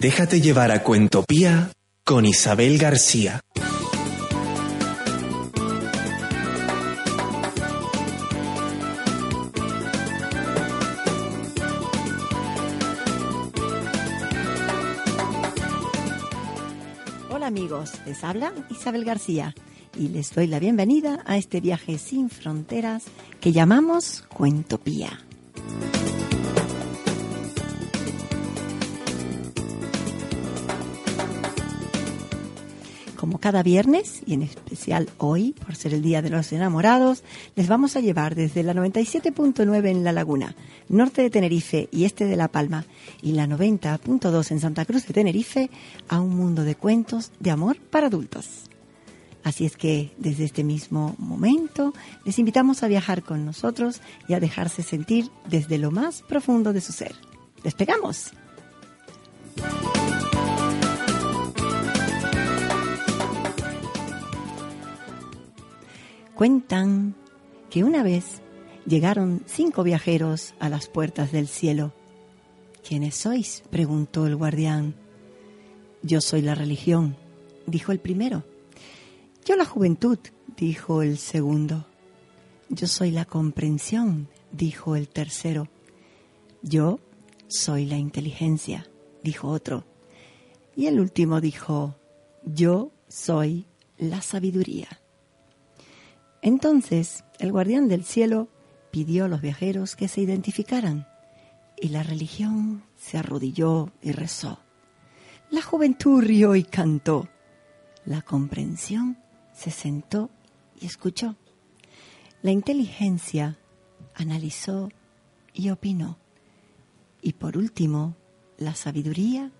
Déjate llevar a Cuentopía con Isabel García. Hola amigos, les habla Isabel García y les doy la bienvenida a este viaje sin fronteras que llamamos Cuentopía. Como cada viernes, y en especial hoy, por ser el Día de los Enamorados, les vamos a llevar desde la 97.9 en La Laguna, norte de Tenerife y este de La Palma, y la 90.2 en Santa Cruz de Tenerife, a un mundo de cuentos de amor para adultos. Así es que desde este mismo momento les invitamos a viajar con nosotros y a dejarse sentir desde lo más profundo de su ser. ¡Despegamos! Cuentan que una vez llegaron cinco viajeros a las puertas del cielo. ¿Quiénes sois? preguntó el guardián. Yo soy la religión, dijo el primero. Yo la juventud, dijo el segundo. Yo soy la comprensión, dijo el tercero. Yo soy la inteligencia, dijo otro. Y el último dijo, yo soy la sabiduría. Entonces el guardián del cielo pidió a los viajeros que se identificaran y la religión se arrodilló y rezó. La juventud rió y cantó. La comprensión se sentó y escuchó. La inteligencia analizó y opinó. Y por último, la sabiduría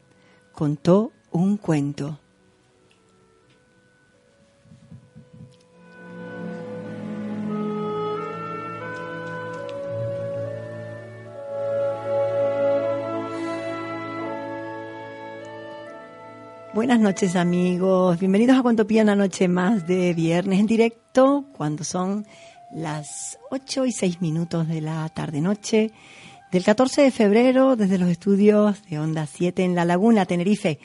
contó un cuento. Buenas noches amigos, bienvenidos a Cuentopía una noche más de viernes en directo cuando son las 8 y 6 minutos de la tarde-noche del 14 de febrero desde los estudios de Onda 7 en La Laguna, Tenerife.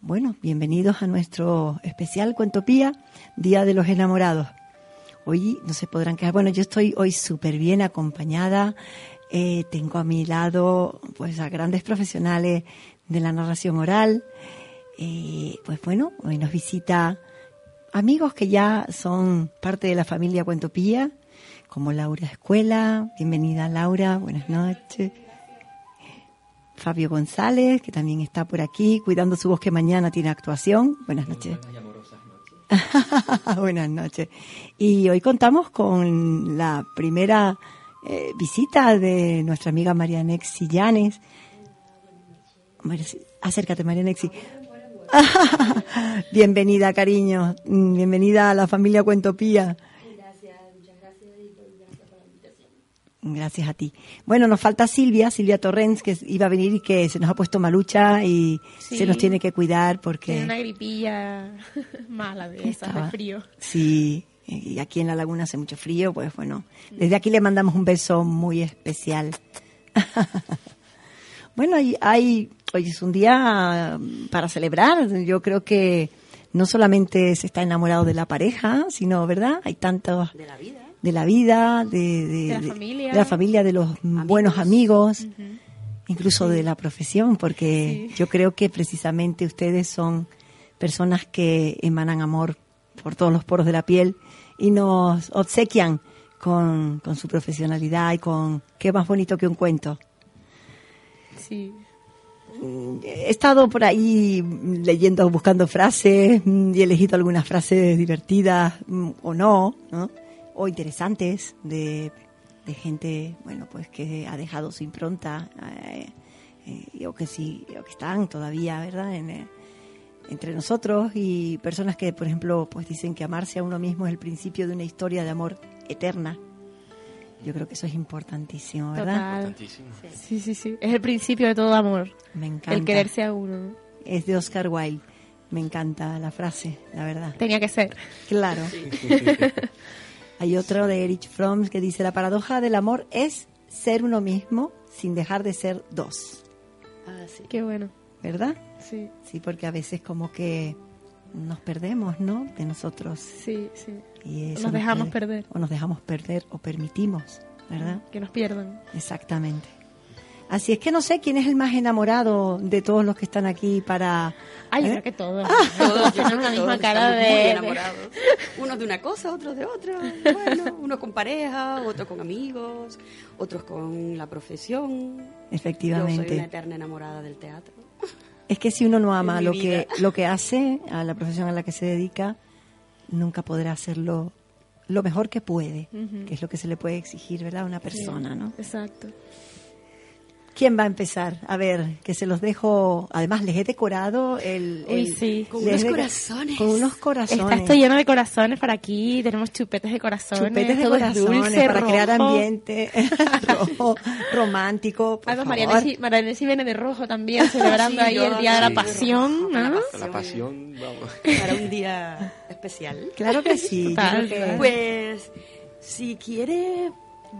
Bueno, bienvenidos a nuestro especial Cuentopía, Día de los Enamorados. Hoy no se podrán quedar, bueno, yo estoy hoy súper bien acompañada, eh, tengo a mi lado pues a grandes profesionales de la narración oral, eh, pues bueno, hoy nos visita amigos que ya son parte de la familia Cuentopía, como Laura Escuela. Bienvenida Laura, buenas noches. Fabio González, que también está por aquí, cuidando su voz que mañana tiene actuación. Buenas noches. buenas noches. Y hoy contamos con la primera eh, visita de nuestra amiga María Nexi Llanes. Acércate, María Nexi. Bienvenida, cariño. Bienvenida a la familia Cuentopía. Gracias, muchas gracias y gracias por la invitación. Gracias a ti. Bueno, nos falta Silvia, Silvia Torrens, que iba a venir y que se nos ha puesto malucha y Sí. se nos tiene que cuidar porque... Tiene una gripilla mala de esas, de frío. Sí, y aquí en la laguna hace mucho frío, pues bueno, desde aquí le mandamos un beso muy especial. bueno, hay, hay, hoy es un día para celebrar. Yo creo que no solamente se está enamorado de la pareja, sino, ¿verdad? Hay tantos de la vida. de la vida, de, de- De la de- familia. de la familia, de los buenos amigos, incluso de la profesión, porque Sí. yo creo que precisamente ustedes son personas que emanan amor por todos los poros de la piel y nos obsequian con, con su profesionalidad y con qué más bonito que un cuento. Sí. He estado por ahí leyendo, buscando frases mm, y he elegido algunas frases divertidas mm, o no, ¿no? o interesantes de, de gente, bueno, pues que ha dejado su impronta eh, eh, o que sí, o que están todavía, ¿verdad? Eh, entre nosotros y personas que, por ejemplo, pues dicen que amarse a uno mismo es el principio de una historia de amor eterna. Yo creo que eso es importantísimo, ¿verdad? Total. Tantísimo. Sí, sí, sí. Es el principio de todo amor. Me encanta. El quererse a uno. Es de Oscar Wilde. Me encanta la frase, la verdad. Tenía que ser. Claro. Hay otro de Erich Fromm que dice, la paradoja del amor es ser uno mismo sin dejar de ser dos. Ah, sí. Qué bueno. ¿Verdad? Sí, Sí, porque a veces como que nos perdemos, ¿no? De nosotros. sí, sí. Y eso Nos dejamos puede- perder. O nos dejamos perder o permitimos, ¿verdad? Que nos pierdan. Exactamente. Así es que no sé quién es el más enamorado de todos los que están aquí para... Ay, yo ¿Eh? creo que todos. Todos, tenemos la misma todos cara de... muy enamorados. Unos de una cosa, otros de otra. Bueno, unos con pareja, otros con amigos, otros con la profesión. Yo soy Efectivamente. una eterna enamorada del teatro. Es que si uno no ama lo vida. que, lo que hace, a la profesión a la que se dedica, nunca podrá hacerlo lo mejor que puede, que es lo que se le puede exigir, ¿verdad? A una persona, ¿no? Exacto. ¿Quién va a empezar? A ver, que se los dejo. Además, les he decorado el. Uy, el- sí. Con unos corazones. Con unos corazones. Está esto lleno de corazones para aquí. Tenemos chupetes de corazones. chupetes de todo corazones dulce, para crear ambiente rojo, romántico. Por Además. Marianesi, Marianesi viene de rojo también, celebrando Sí, ahí yo el Día de la sí. Pasión, La ¿no? pasión. La pasión, vamos. Para un día especial. Claro que sí. creo que-. Pues, si quiere,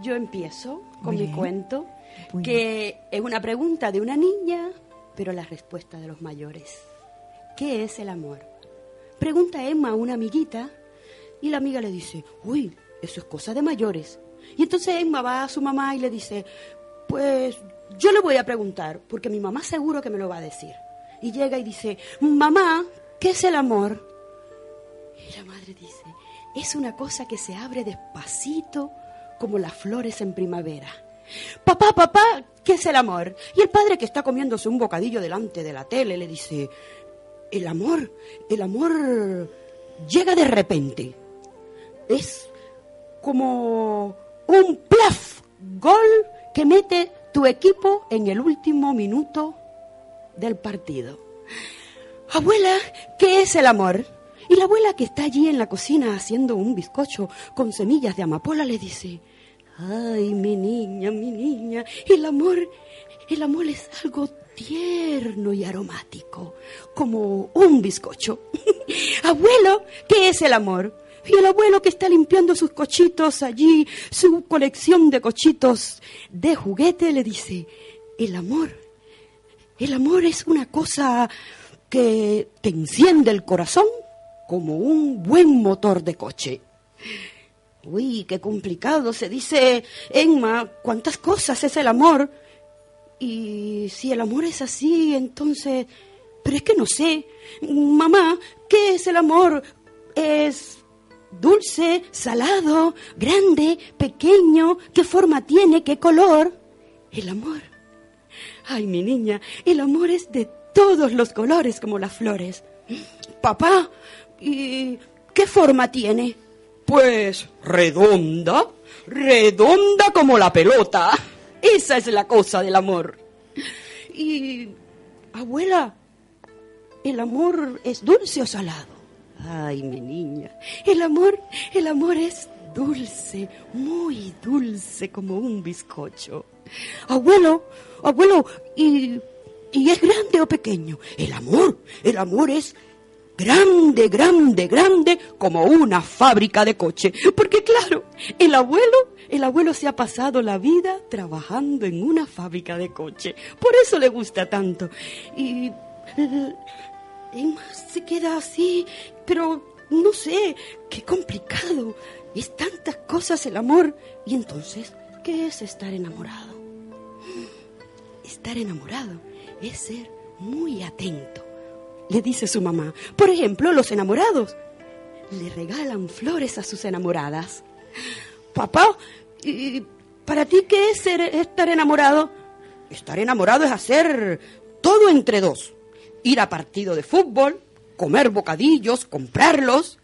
yo empiezo con Muy mi bien. cuento, Que es una pregunta de una niña, pero la respuesta de los mayores. ¿Qué es el amor? Pregunta Emma a una amiguita y la amiga le dice, uy, eso es cosa de mayores. Y entonces Emma va a su mamá y le dice, pues yo le voy a preguntar, porque mi mamá seguro que me lo va a decir. Y llega y dice, mamá, ¿qué es el amor? Y la madre dice, es una cosa que se abre despacito como las flores en primavera. Papá, papá, ¿qué es el amor? Y el padre que está comiéndose un bocadillo delante de la tele le dice, el amor, el amor llega de repente. Es como un plaf, gol que mete tu equipo en el último minuto del partido. Abuela, ¿qué es el amor? Y la abuela que está allí en la cocina haciendo un bizcocho con semillas de amapola le dice, ay, mi niña, mi niña, el amor, el amor es algo tierno y aromático, como un bizcocho. Abuelo, ¿qué es el amor? Y el abuelo que está limpiando sus cochitos allí, su colección de cochitos de juguete, le dice, el amor el amor es una cosa que te enciende el corazón como un buen motor de coche. Uy, qué complicado. Se dice, Emma, ¿cuántas cosas es el amor? Y si el amor es así, entonces... Pero es que no sé. Mamá, ¿qué es el amor? ¿Es dulce, salado, grande, pequeño? ¿Qué forma tiene? ¿Qué color? El amor. Ay, mi niña, el amor es de todos los colores como las flores. Papá, ¿y qué forma tiene? Pues redonda, redonda como la pelota. Esa es la cosa del amor. Y, abuela, ¿el amor es dulce o salado? Ay, mi niña, el amor, el amor es dulce, muy dulce como un bizcocho. Abuelo, abuelo, ¿y, ¿y es grande o pequeño? El amor, el amor es grande, grande, grande como una fábrica de coche. Porque claro, el abuelo, el abuelo se ha pasado la vida trabajando en una fábrica de coche. Por eso le gusta tanto. Y Emma se queda así, pero no sé, qué complicado. Es tantas cosas el amor. Y entonces, ¿qué es estar enamorado? Estar enamorado es ser muy atento, le dice su mamá. Por ejemplo, los enamorados le regalan flores a sus enamoradas. Papá, ¿y para ti qué es ser- estar enamorado? Estar enamorado es hacer todo entre dos. Ir a partido de fútbol, comer bocadillos, comprarlos.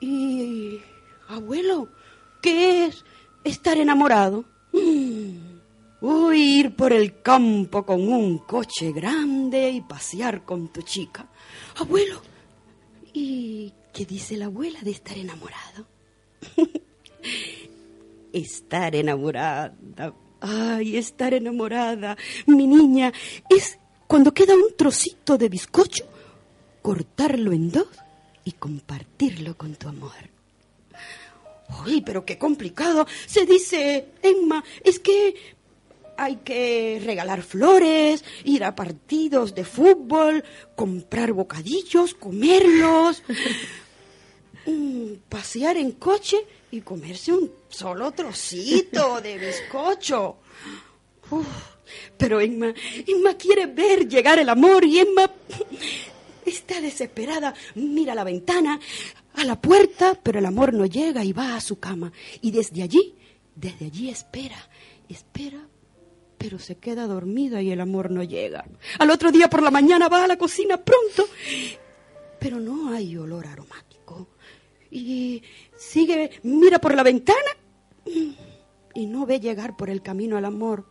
Y, abuelo, ¿qué es estar enamorado? Mm, Uy, ir por el campo con un coche grande y pasear con tu chica. Abuelo, ¿y qué dice la abuela de estar enamorado? estar enamorada. Ay, estar enamorada. Mi niña, es cuando queda un trocito de bizcocho, cortarlo en dos y compartirlo con tu amor. Uy, pero qué complicado. Se dice, Emma, es que hay que regalar flores, ir a partidos de fútbol, comprar bocadillos, comerlos, pasear en coche y comerse un solo trocito de bizcocho. Uf, pero Emma, Emma quiere ver llegar el amor y Emma está desesperada. Mira a la ventana, a la puerta, pero el amor no llega y va a su cama. Y desde allí, desde allí espera, espera, pero se queda dormida y el amor no llega. Al otro día por la mañana va a la cocina pronto, pero no hay olor aromático. Y sigue, mira por la ventana y no ve llegar por el camino al amor.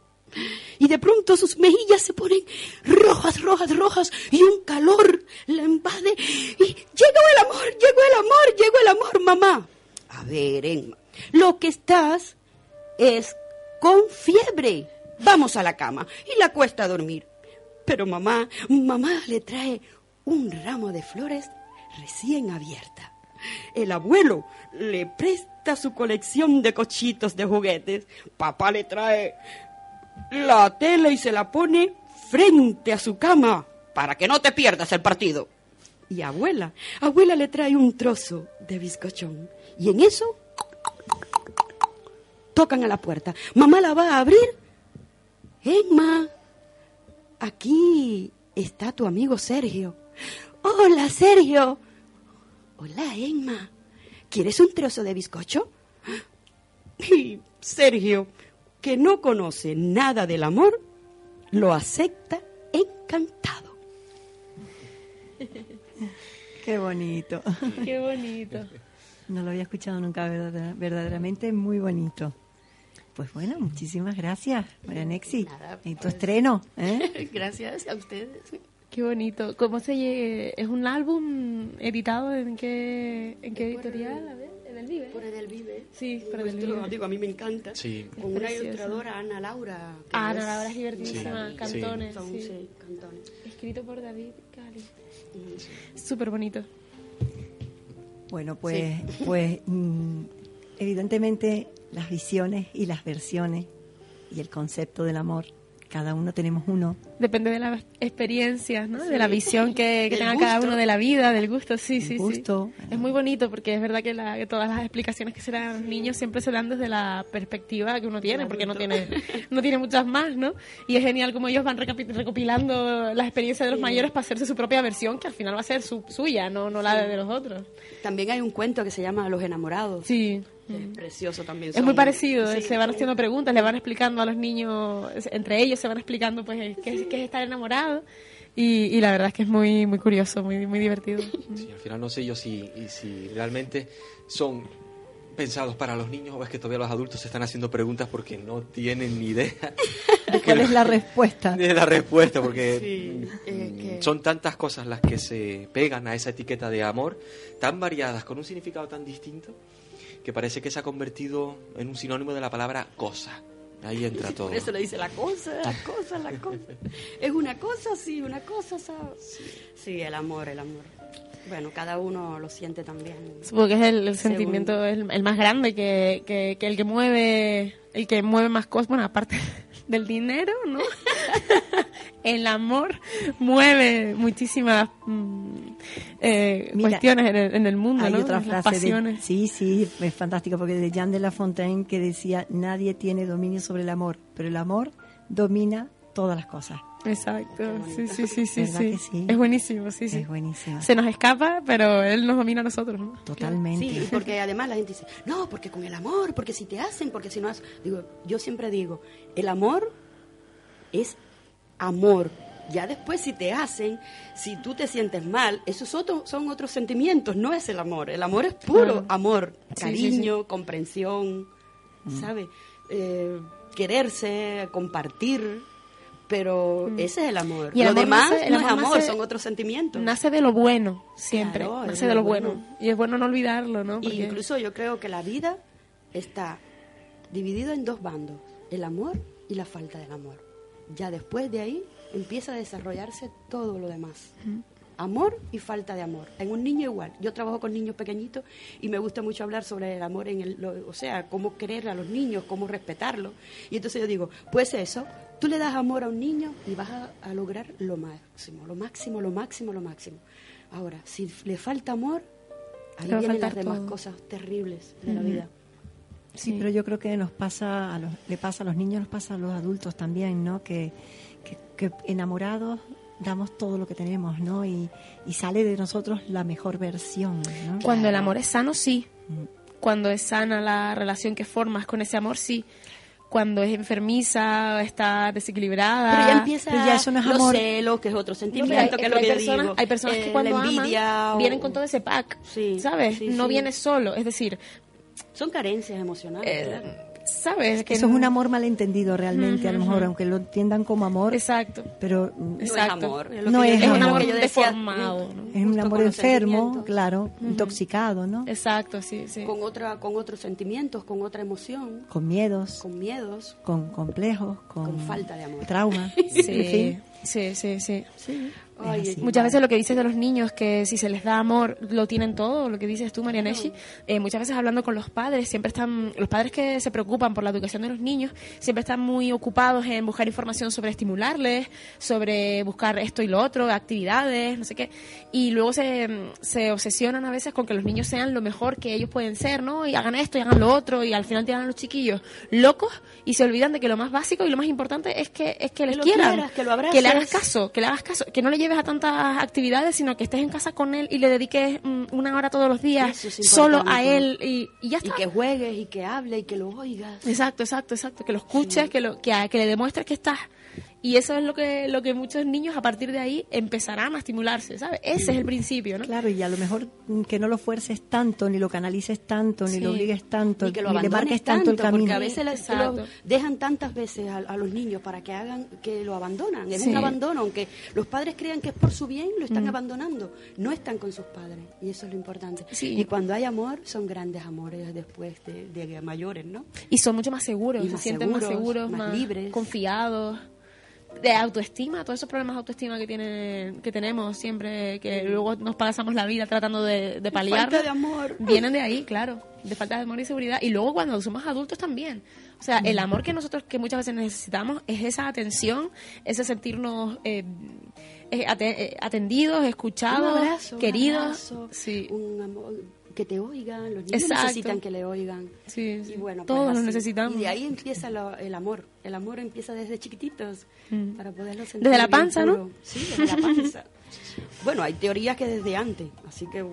Y de pronto sus mejillas se ponen rojas, rojas, rojas y un calor la invade. Y llegó el amor, llegó el amor, llegó el amor, mamá. A ver, Emma, lo que estás es con fiebre. Vamos a la cama y la cuesta a dormir. Pero mamá, mamá le trae un ramo de flores recién abierta. El abuelo le presta su colección de cochitos de juguetes. Papá le trae la tela y se la pone frente a su cama para que no te pierdas el partido. Y abuela, abuela le trae un trozo de bizcochón. Y en eso tocan a la puerta. Mamá la va a abrir. Emma, aquí está tu amigo Sergio. Hola, Sergio. Hola, Emma. ¿Quieres un trozo de bizcocho? Y Sergio, que no conoce nada del amor, lo acepta encantado. Qué bonito. Qué bonito. No lo había escuchado nunca, verdadera- verdaderamente muy bonito. Pues bueno, muchísimas gracias, María Nexi. Nada, En tu estreno, ¿eh? Gracias a ustedes. Qué bonito. ¿Cómo se lle- ¿Es un álbum editado en qué, en qué editorial? A ver, ¿en el Vive? Por el Vive. Sí, por el Nuestro- Vive. digo, a mí me encanta. Sí. Con una ilustradora, Ana Laura. Ah, no, es- la verdad es divertidísima. Sí. Cantones, Son, sí. sí, cantones. Escrito por David Cali. Súper bonito. Bueno, pues, pues mm, evidentemente las visiones y las versiones y el concepto del amor, cada uno tenemos uno. Depende de las experiencias, ¿no? De la visión que, que tenga cada gusto. uno de la vida, del gusto, sí, Del sí, gusto. sí. Es muy bonito porque es verdad que, la- que todas las explicaciones que se dan a los niños siempre se dan desde la perspectiva que uno tiene, porque no tiene, no tiene muchas más, ¿no? Y es genial como ellos van recopilando las experiencias de los mayores para hacerse su propia versión, que al final va a ser su, suya, no, no la de los otros. También hay un cuento que se llama Los enamorados. Sí. Que Es precioso también. Es muy parecido, sí, se van haciendo preguntas, le van explicando a los niños, entre ellos se van explicando pues qué, es- qué es estar enamorado y, y la verdad es que es muy muy curioso, muy muy divertido. Sí, al final no sé yo si, y si realmente son pensados para los niños o es que todavía los adultos se están haciendo preguntas porque no tienen ni idea ¿De cuál es la respuesta? de la respuesta, porque Sí, es mm, que- son tantas cosas las que se pegan a esa etiqueta de amor, tan variadas, con un significado tan distinto, que parece que se ha convertido en un sinónimo de la palabra cosa. Ahí entra todo. Por eso le dice la cosa, la cosa, la cosa. Es una cosa, sí, una cosa, ¿sabes? Sí, el amor, el amor. Bueno, cada uno lo siente también. Supongo que es el, sentimiento el, el más grande que, que, que el que mueve el que mueve más cosas, bueno, aparte del dinero, ¿no? el amor mueve muchísimas mm, eh, Mira, cuestiones en el, en el mundo, Hay ¿no? otra de, pasiones. sí, sí, es fantástico porque de Jean de La Fontaine que decía nadie tiene dominio sobre el amor, pero el amor domina todas las cosas. Exacto, sí, sí, sí, sí, ¿Verdad sí. que sí? Es buenísimo, sí, sí. Es buenísima. Se nos escapa, pero él nos domina a nosotros, ¿no? Totalmente. Sí, porque además la gente dice, no, porque con el amor, porque si te hacen, porque si no has... Digo, yo siempre digo, el amor es amor. Ya después si te hacen, si tú te sientes mal, esos otros son otros sentimientos, no es el amor. El amor es puro amor, Sí, cariño, comprensión, ¿sabe? eh, quererse, compartir, pero ese es el amor. Y el lo amor demás nace- el no es amor amor, nace- son otros sentimientos. Nace de lo bueno, siempre. Claro, es nace de de lo bueno. bueno. Y es bueno no olvidarlo, ¿no? Porque- incluso yo creo que la vida está dividida en dos bandos, el amor y la falta del amor. Ya después de ahí empieza a desarrollarse todo lo demás. Amor y falta de amor. En un niño igual. Yo trabajo con niños pequeñitos y me gusta mucho hablar sobre el amor en el, lo- o sea, cómo querer a los niños, cómo respetarlos. Y entonces yo digo, pues eso, tú le das amor a un niño y vas a, a lograr lo máximo, lo máximo, lo máximo, lo máximo. Ahora, si le falta amor, ahí a vienen las demás todo. cosas terribles de la vida. Sí, pero yo creo que nos pasa, a los, le pasa a los niños, nos pasa a los adultos también, ¿no? Que, que, que enamorados damos todo lo que tenemos, ¿no? Y, y sale de nosotros la mejor versión, ¿no? Cuando el amor es sano, sí. Mm. Cuando es sana la relación que formas con ese amor, sí. Cuando es enfermiza, está desequilibrada. Pero ya empieza Pero ya eso no es los amor. celos, que es otro No, sentimiento, hay- que es lo que personas, digo. Hay personas Eh, que cuando la envidia aman o- vienen con todo ese pack, Sí, ¿sabes? sí, no sí. viene solo, es decir, Son carencias emocionales. eh. ¿Sabes? Que Eso es un amor malentendido realmente, a lo mejor, aunque lo entiendan como amor, Exacto. pero No Exacto. es amor. Es, No un amor. Deformado, ¿no? es un amor enfermo, claro, intoxicado, ¿no? Exacto, sí, sí. Con, otra, con otros sentimientos, con otra emoción, Con miedos, con miedos. con complejos, con, Con falta de amor. trauma, Sí, en fin. Sí, sí, sí. Ay. Muchas veces lo que dices de los niños, que si se les da amor, lo tienen todo, lo que dices tú, Marianeshi, eh, muchas veces hablando con los padres, siempre están, los padres que se preocupan por la educación de los niños, siempre están muy ocupados en buscar información sobre estimularles, sobre buscar esto y lo otro, actividades, no sé qué, y luego se, se obsesionan a veces con que los niños sean lo mejor que ellos pueden ser, ¿no? Y hagan esto y hagan lo otro, y al final tiran a los chiquillos locos y se olvidan de que lo más básico y lo más importante es que, es que les lo quieran, quieras, que lo le hagas caso, que le hagas caso, que no le lleves a tantas actividades, sino que estés en casa con él y le dediques mm, una hora todos los días es solo a él y, y ya Y está. que juegues y que hable y que lo oigas. Exacto, exacto, exacto, que lo escuches, que, lo, que le demuestres que estás. Y eso es lo que, lo que muchos niños a partir de ahí empezarán a estimularse, ¿sabes? Ese es el principio, ¿no? Claro, y a lo mejor mm, que no lo fuerces tanto, ni lo canalices tanto, ni Sí. lo obligues tanto, y que lo ni le abandones marques tanto, tanto el camino. porque a veces Exacto. lo dejan tantas veces a, a los niños para que hagan que lo abandonan es Sí. un abandono aunque los padres crean que es por su bien lo están Mm. abandonando no están con sus padres y eso es lo importante Sí. y cuando hay amor son grandes amores después de, de mayores no Y son mucho más seguros, Y se más sienten más seguros, seguros, más más, libres. confiados. De autoestima, todos esos problemas de autoestima que tienen, que tenemos siempre, que luego nos pasamos la vida tratando de, de paliar. falta de amor. Vienen de ahí, claro, de falta de amor y seguridad. Y luego cuando somos adultos también. O sea, el amor que nosotros que muchas veces necesitamos es esa atención, ese sentirnos eh, eh, eh, atendidos, escuchados, un abrazo, un queridos. abrazo, sí. un amor, que te oigan los niños Exacto. necesitan que le oigan Sí, sí. y bueno pues Todos lo así. necesitamos. y de ahí empieza lo- el amor el amor empieza desde chiquititos Mm. para poderlo sentir Desde la panza, ¿no? sí desde la panza bueno hay teorías que desde antes así que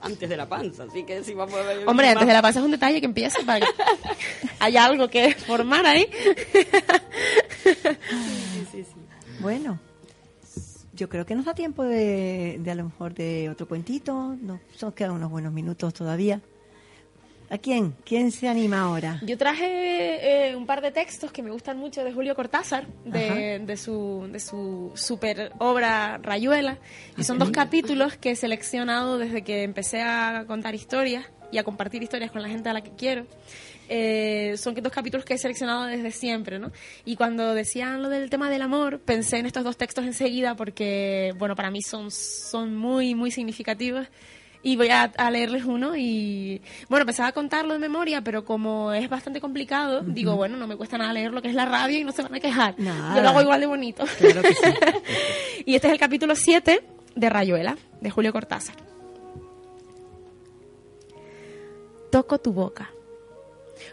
antes de la panza así que si vamos a ver Hombre, antes de la panza es un detalle que empieza para que haya algo que formar ahí. sí, sí, sí. Bueno, yo creo que nos da tiempo de, de a lo mejor de otro cuentito. Nos, nos quedan unos buenos minutos todavía. ¿A quién? ¿Quién se anima ahora? Yo traje eh, un par de textos que me gustan mucho de Julio Cortázar, de, de su, de su super obra Rayuela. Y son dos capítulos que he seleccionado desde que empecé a contar historias y a compartir historias con la gente a la que quiero. Eh, son dos capítulos que he seleccionado desde siempre, ¿no? Y cuando decían lo del tema del amor, pensé en estos dos textos enseguida porque, bueno, para mí son, son muy, muy significativos. Y voy a, a leerles uno y, bueno, pensaba contarlo de memoria, pero como es bastante complicado, digo, bueno, no me cuesta nada leer lo que es la radio y no se van a quejar. Nada. Yo lo hago igual de bonito. Claro que sí. y este es el capítulo 7 de Rayuela, de Julio Cortázar. Toco tu boca.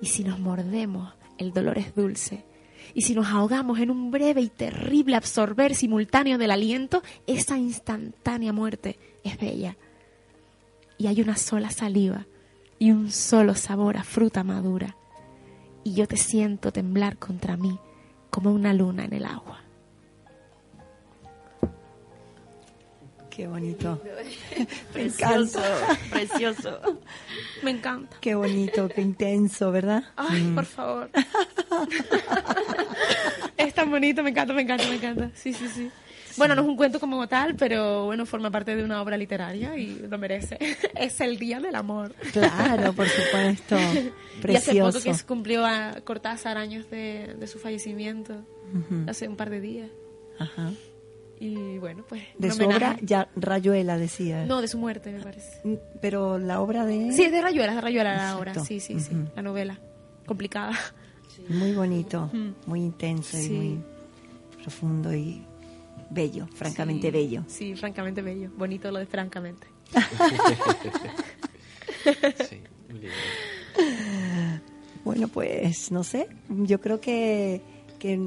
Y si nos mordemos, el dolor es dulce. Y si nos ahogamos en un breve y terrible absorber simultáneo del aliento, esa instantánea muerte es bella. Y hay una sola saliva y un solo sabor a fruta madura. Y yo te siento temblar contra mí como una luna en el agua. Qué bonito. Precioso, precioso. Me encanta. Qué bonito, qué intenso, ¿verdad? Ay, por favor. es tan bonito, me encanta, me encanta, me encanta. Sí, sí, sí. Bueno, no es un cuento como tal, pero bueno, forma parte de una obra literaria y lo merece. Es el Día del Amor. Claro, por supuesto. Y hace poco Precioso. que se cumplió a Cortázar años de, de su fallecimiento, Ujú. hace un par de días. Ajá. Y bueno, pues... De su homenaje. obra, ya Rayuela decía. No, de su muerte, me parece. Mm, Pero la obra de... Sí, es de Rayuela, es de Rayuela la obra. Sí, sí, sí. La novela. Complicada. Muy bonito, muy intenso y muy profundo y bello, francamente Sí, bello. Sí, francamente bello. Bonito lo de francamente. Sí, muy lindo. Bueno, pues no sé, yo creo que, que,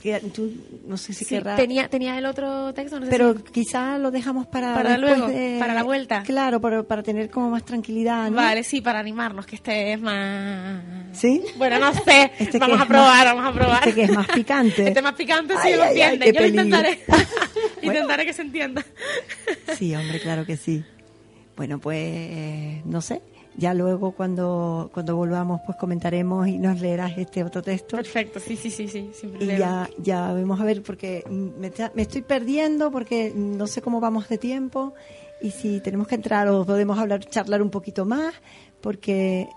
que tú, no sé si Sí, querrás... tenía, tenía el otro texto, no sé Pero si- quizá lo dejamos para, Para luego, de- para la vuelta. Claro, para, para tener como más tranquilidad, ¿no? Vale, sí, para animarnos, que este es más... ¿Sí? Bueno, no sé. Este vamos a probar, más- vamos a probar. este que es más picante. Este es más picante, sí, Ay, lo entiende. Yo lo peligro. intentaré. intentaré que se entienda. Sí, hombre, claro que sí. Bueno, pues no sé. Ya luego cuando, cuando volvamos pues comentaremos y nos leerás este otro texto. Perfecto, sí, sí, sí, sí. sin Y problema. ya, ya vamos a ver porque me, me estoy perdiendo porque no sé cómo vamos de tiempo y si tenemos que entrar o podemos hablar, charlar un poquito más porque,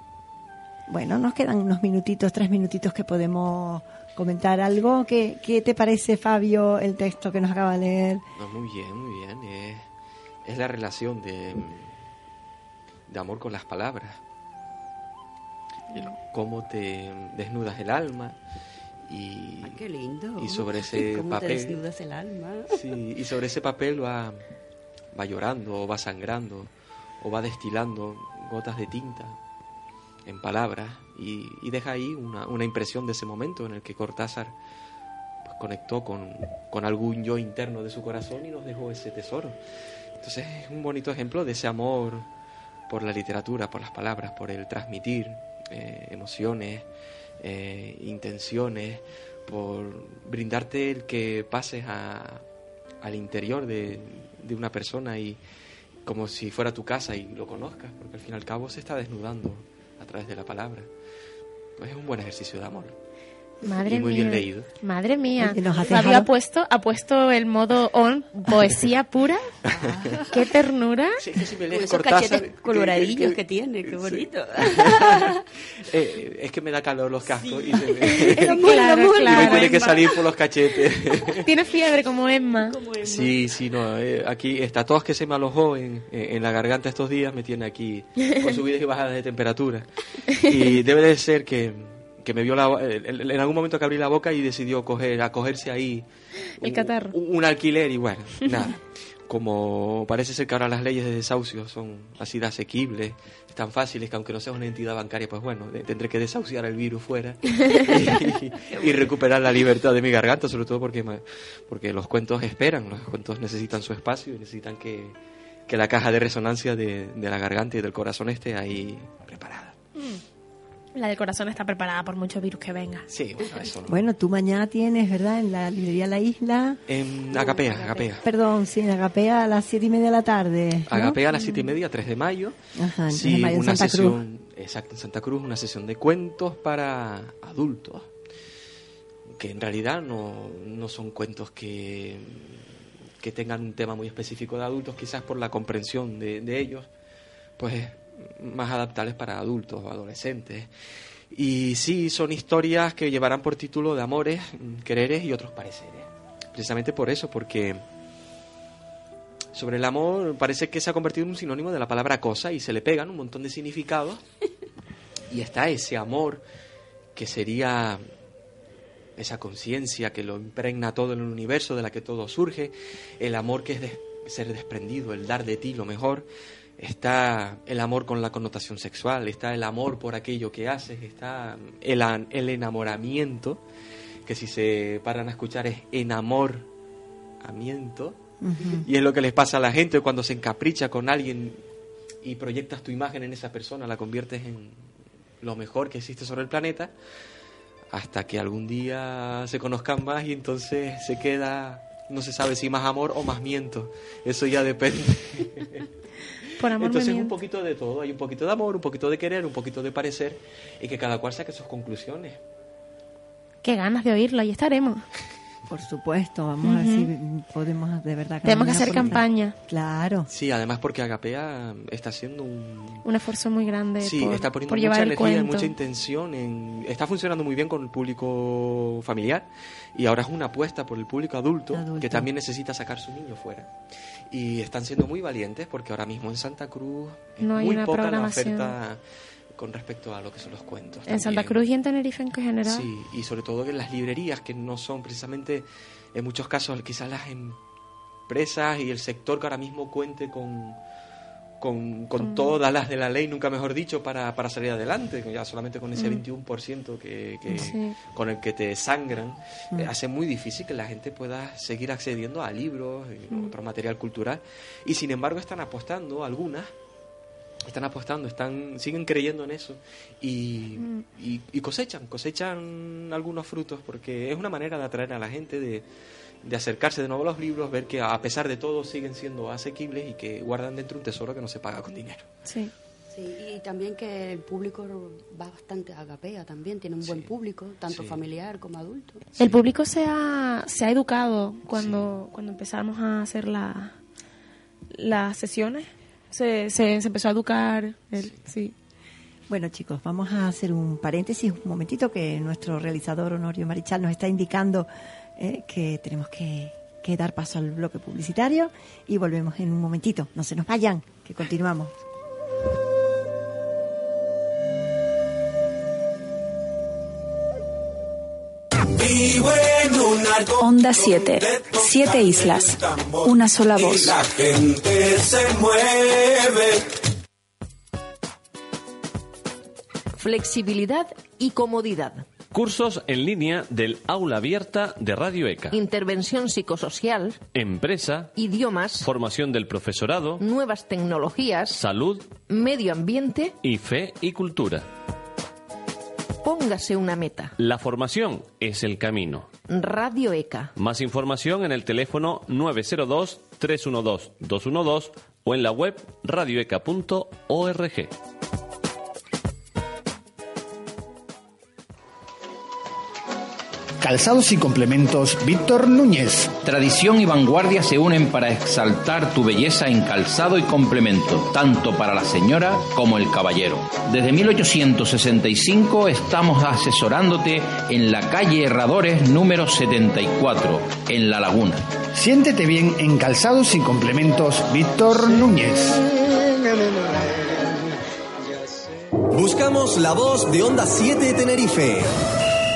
bueno, nos quedan unos minutitos, tres minutitos que podemos comentar algo. ¿Qué, qué te parece, Fabio, el texto que nos acaba de leer? No, muy bien, muy bien. Es, es la relación de, de amor con las palabras. El cómo te desnudas el alma y, Ah, qué lindo. y sobre ese ¿Cómo te papel desnudas el alma? sí, y sobre ese papel va, va llorando o va sangrando o va destilando gotas de tinta en palabras y, y deja ahí una, una impresión de ese momento en el que Cortázar pues, conectó con, con algún yo interno de su corazón y nos dejó ese tesoro. Entonces es un bonito ejemplo de ese amor por la literatura, por las palabras, por el transmitir eh, emociones, eh, intenciones, por brindarte el que pases a, al interior de, de una persona y como si fuera tu casa y lo conozcas, porque al fin y al cabo se está desnudando a través de la palabra. Pues es un buen ejercicio de amor. Madre y muy mía. bien leído. Madre mía. Nos Fabio ha puesto, ha puesto el modo on, poesía pura. Qué ternura. Sí, es que si me Con lees esos cachetes que- coloradillos que- que tiene, qué sí. bonito. Eh, es que me da calor los cascos y, se me- Claro, amor, y me claro. tiene que salir por los cachetes. Tiene fiebre como Emma. Sí, sí, no. eh, aquí está todos que se me alojó en, en la garganta estos días, me tiene aquí con subidas y bajadas de temperatura. Y debe de ser que, que me vio la, en algún momento que abrí la boca y decidió coger, acogerse ahí El un- catarro. Un, un alquiler y bueno, nada. Como parece ser que ahora las leyes de desahucio son así de asequibles, tan fáciles que aunque no sea una entidad bancaria, pues bueno, tendré que desahuciar el virus fuera y, y recuperar la libertad de mi garganta, sobre todo porque, porque los cuentos esperan, los cuentos necesitan su espacio y necesitan que, que la caja de resonancia de, de la garganta y del corazón esté ahí preparada. La del corazón está preparada por muchos virus que venga. Sí, bueno, eso no. Bueno, tú mañana tienes, ¿verdad? En la librería La Isla. En Agapea, Agapea. Perdón, sí, en Agapea a las siete y media de la tarde. ¿no? Agapea a las siete y media, 3 de mayo. Ajá, en 3 Sí, de mayo en una Santa sesión, exacto, en Santa Cruz, una sesión de cuentos para adultos. Que en realidad no, no son cuentos que, que tengan un tema muy específico de adultos, quizás por la comprensión de, de ellos, pues más adaptables para adultos o adolescentes. Y sí, son historias que llevarán por título de amores, quereres y otros pareceres. Precisamente por eso, porque sobre el amor parece que se ha convertido en un sinónimo de la palabra cosa y se le pegan un montón de significados. Y está ese amor que sería esa conciencia que lo impregna todo en el universo, de la que todo surge, el amor que es de ser desprendido, el dar de ti lo mejor, está el amor con la connotación sexual, está el amor por aquello que haces, está el, el enamoramiento, que si se paran a escuchar es enamoramiento, y es lo que les pasa a la gente cuando se encapricha con alguien y proyectas tu imagen en esa persona, la conviertes en lo mejor que existe sobre el planeta, hasta que algún día se conozcan más y entonces se queda, no se sabe si más amor o más miento. Eso ya depende. Por amor Entonces un poquito de todo, hay un poquito de amor, un poquito de querer, un poquito de parecer y que cada cual saque sus conclusiones. Qué ganas de oírlo, ahí estaremos. Por supuesto, vamos a ver si podemos de verdad. Tenemos que hacer esta- campaña. Claro. Sí, además porque Agapea está haciendo un... Un esfuerzo muy grande Sí, por, está poniendo por mucha llevar energía mucha intención en... Está funcionando muy bien con el público familiar y ahora es una apuesta por el público adulto, Adulto. que también necesita sacar su niño fuera. Y están siendo muy valientes porque ahora mismo en Santa Cruz es No hay muy una poca la programación. oferta con respecto a lo que son los cuentos. En Santa también. Cruz y en Tenerife en general. Sí, y sobre todo en las librerías, que no son precisamente, en muchos casos, quizás las empresas y el sector que ahora mismo cuente con, con, con todas las de la ley, nunca mejor dicho, para, para salir adelante, ya solamente con ese 21% que, que- Mm. Sí. con el que te sangran, eh, hace muy difícil que la gente pueda seguir accediendo a libros y Mm. otro material cultural. Y sin embargo están apostando algunas están apostando, están, siguen creyendo en eso y, y- y cosechan, cosechan algunos frutos porque es una manera de atraer a la gente, de, de acercarse de nuevo a los libros, ver que a pesar de todo siguen siendo asequibles y que guardan dentro un tesoro que no se paga con dinero. Sí. Sí, y también que el público va bastante a Agapea también, tiene un buen Sí. público, tanto Sí. familiar como adulto. El público se ha, se ha educado cuando, cuando empezamos a hacer la, las sesiones. Se, se, se empezó a educar. el- sí. Bueno, chicos, vamos a hacer un paréntesis un momentito que nuestro realizador Honorio Marichal nos está indicando eh, que tenemos que, que dar paso al bloque publicitario y volvemos en un momentito. No se nos vayan, que continuamos. Onda 7. Siete islas. Una sola voz. La gente se mueve. Flexibilidad y comodidad. Cursos en línea del aula abierta de Radio ECA. Intervención psicosocial. Empresa, Idiomas. formación del profesorado, Nuevas tecnologías. salud Medio ambiente. y fe y cultura. Póngase una meta. La formación es el camino. Radio ECA. Más información en el teléfono 902-312-212 o en la web radioeca.org. Calzados y complementos Víctor Núñez. Tradición y vanguardia se unen para exaltar tu belleza en calzado y complemento, tanto para la señora como el caballero. Desde 1865 estamos asesorándote en la calle Herradores número 74, en La Laguna. Siéntete bien en Calzados y complementos Víctor Núñez. Buscamos la voz de Onda 7 de Tenerife.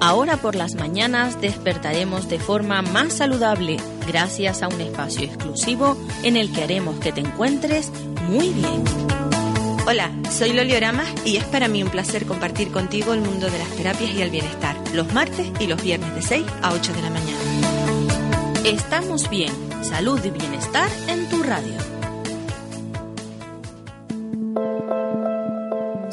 Ahora por las mañanas despertaremos de forma más saludable gracias a un espacio exclusivo en el que haremos que te encuentres muy bien. Hola, soy Loli Oramas y es para mí un placer compartir contigo el mundo de las terapias y el bienestar, los martes y los viernes de 6 a 8 de la mañana. Estamos bien, salud y bienestar en tu radio.